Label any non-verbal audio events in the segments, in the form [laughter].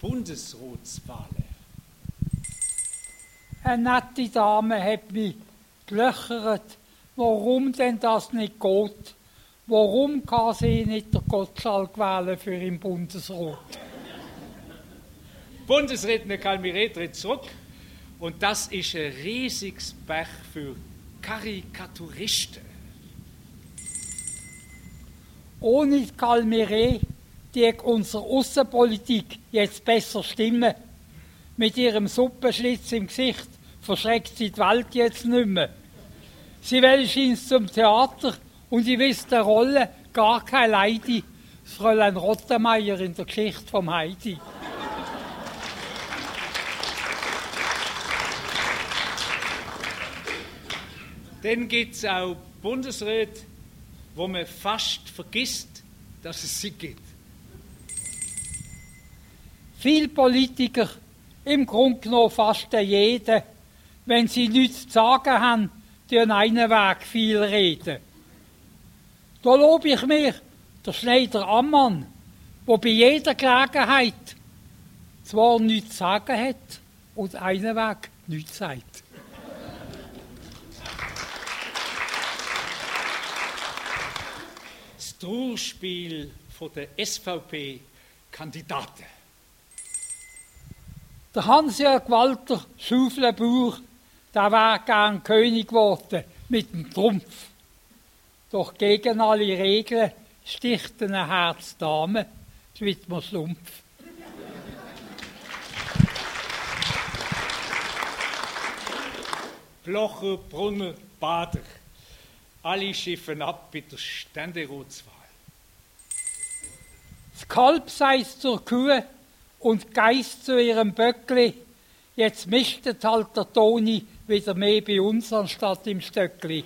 Bundesratswahlen. Eine nette Dame hat mich gelöchert, warum denn das nicht geht. Warum kann sie nicht der Gottschalk wählen für den Bundesrat? Bundesredner Kalmire tritt zurück und das ist ein riesiges Pech für Karikaturisten. Ohne Kalmire die unsere Außenpolitik jetzt besser stimmen. Mit ihrem Suppenschlitz im Gesicht verschreckt sie die Welt jetzt nicht mehr. Sie will ins zum Theater und sie wisst der Rolle gar kein Leidi. Das Fräulein Rottenmeier in der Geschichte vom Heidi. Dann gibt es auch Bundesräte, wo man fast vergisst, dass es sie gibt. Viele Politiker, im Grunde genommen fast jeder, wenn sie nichts zu sagen haben, an einen Weg viel reden. Da lobe ich mir der Schneider Ammann, der bei jeder Gelegenheit zwar nichts zu sagen hat und einen Weg nichts sagt. Das Trauerspiel der SVP-Kandidaten. Der Hans-Jörg Walter Schaufelbauer, der wäre gern König geworden mit dem Trumpf. Doch gegen alle Regeln sticht ein Herz Dame, Schwitmer Schlumpf. [laughs] Blocher, Brunner, Bader. Alle schiffen ab bei der Ständeratswahl. Das Kalb sei zur Kuh und Geist zu ihrem Böckli. Jetzt mischt halt der Toni wieder mehr bei uns anstatt im Stöckli.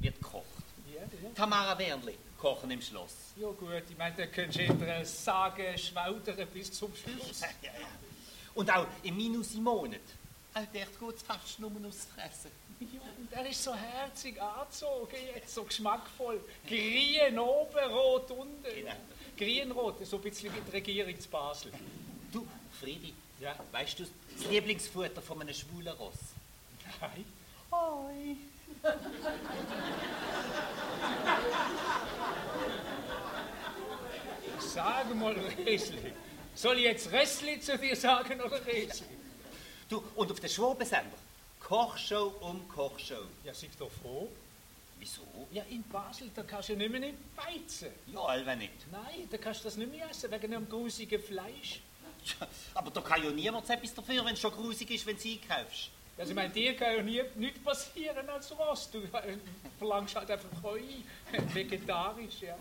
Wird gekocht. Tamara Wernli, kochen im Schloss. Ja gut, ich meine, da könntest du eher sagen, schwaudern bis zum Schluss. [laughs] Ja. Und auch im Minus im Monat. Dort geht es fast nur ums Fressen. Ja, und er ist so herzig angezogen, jetzt so geschmackvoll. Grün oben, rot unten. Genau. Grünrot, so ein bisschen wie die Regierung zu Basel. Du, Friedi, Ja. weißt du das Lieblingsfutter von einem schwulen Ross? Nein. Hoi. Sag mal, Resli. Soll ich jetzt Ressli zu dir sagen oder Resli? Du, und auf der Schwobensender, Kochshow um Kochshow. Ja, sei doch froh. Wieso? Ja, in Basel, da kannst du nicht mehr nicht beizen. Ja, allweil nicht. Nein, da kannst du das nicht mehr essen, wegen dem grusigen Fleisch. Tja, Aber da kann ja niemand etwas dafür, wenn es schon grusig ist, wenn du es einkaufst. Also, ich meine, dir kann ja nie, nichts passieren als Ross. Du äh, verlangst halt einfach Heu, [laughs] vegetarisch, ja.